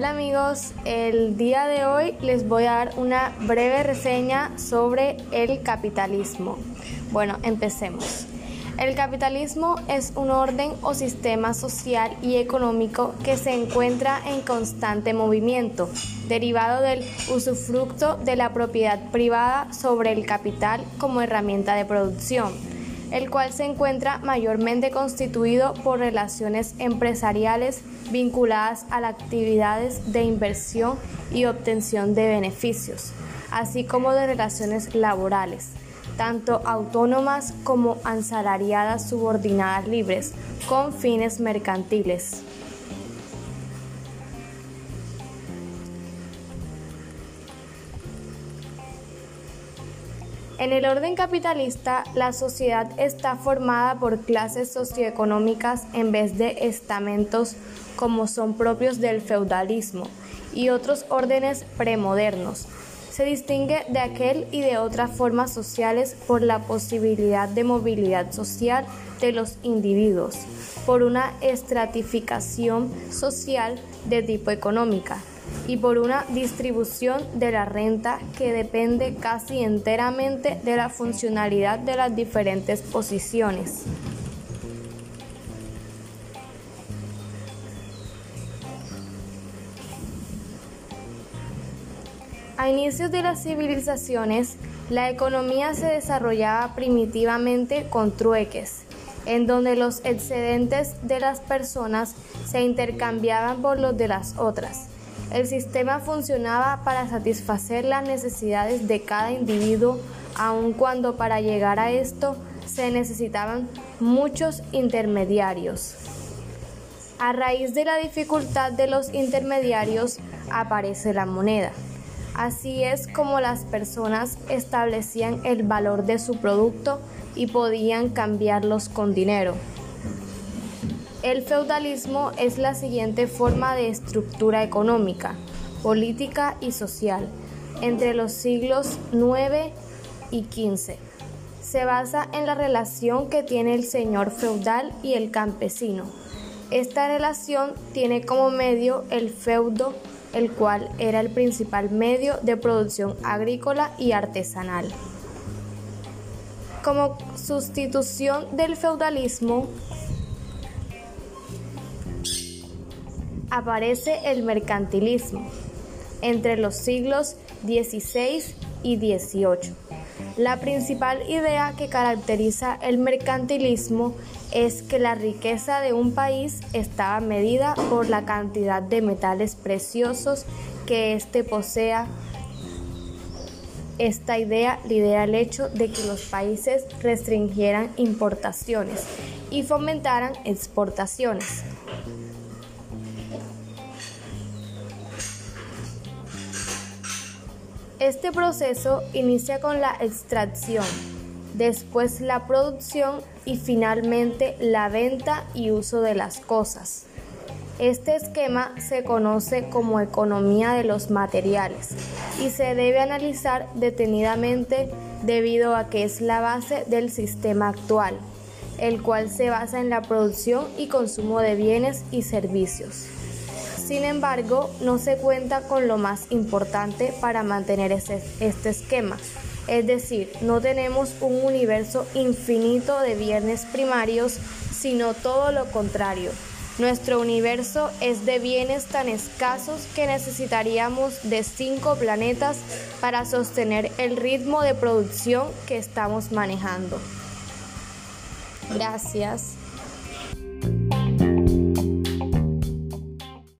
Hola amigos, el día de hoy les voy a dar una breve reseña sobre el capitalismo. Bueno, empecemos. El capitalismo es un orden o sistema social y económico que se encuentra en constante movimiento, derivado del usufructo de la propiedad privada sobre el capital como herramienta de producción el cual se encuentra mayormente constituido por relaciones empresariales vinculadas a las actividades de inversión y obtención de beneficios, así como de relaciones laborales, tanto autónomas como asalariadas subordinadas libres, con fines mercantiles. En el orden capitalista, la sociedad está formada por clases socioeconómicas en vez de estamentos como son propios del feudalismo y otros órdenes premodernos. Se distingue de aquel y de otras formas sociales por la posibilidad de movilidad social de los individuos, por una estratificación social de tipo económica, y por una distribución de la renta que depende casi enteramente de la funcionalidad de las diferentes posiciones. A inicios de las civilizaciones, la economía se desarrollaba primitivamente con trueques, en donde los excedentes de las personas se intercambiaban por los de las otras el sistema funcionaba para satisfacer las necesidades de cada individuo, aun cuando para llegar a esto se necesitaban muchos intermediarios. A raíz de la dificultad de los intermediarios aparece la moneda. Así es como las personas establecían el valor de su producto y podían cambiarlos con dinero. El feudalismo es la siguiente forma de estructura económica, política y social entre los siglos IX y XV. Se basa en la relación que tiene el señor feudal y el campesino. Esta relación tiene como medio el feudo, el cual era el principal medio de producción agrícola y artesanal. Como sustitución del feudalismo, aparece el mercantilismo entre los siglos XVI y XVIII. La principal idea que caracteriza el mercantilismo es que la riqueza de un país estaba medida por la cantidad de metales preciosos que éste posea. Esta idea lidera el hecho de que los países restringieran importaciones y fomentaran exportaciones. Este proceso inicia con la extracción, después la producción y finalmente la venta y uso de las cosas. Este esquema se conoce como economía de los materiales y se debe analizar detenidamente debido a que es la base del sistema actual, el cual se basa en la producción y consumo de bienes y servicios. Sin embargo, no se cuenta con lo más importante para mantener este esquema. Es decir, no tenemos un universo infinito de bienes primarios, sino todo lo contrario. Nuestro universo es de bienes tan escasos que necesitaríamos de cinco planetas para sostener el ritmo de producción que estamos manejando. Gracias.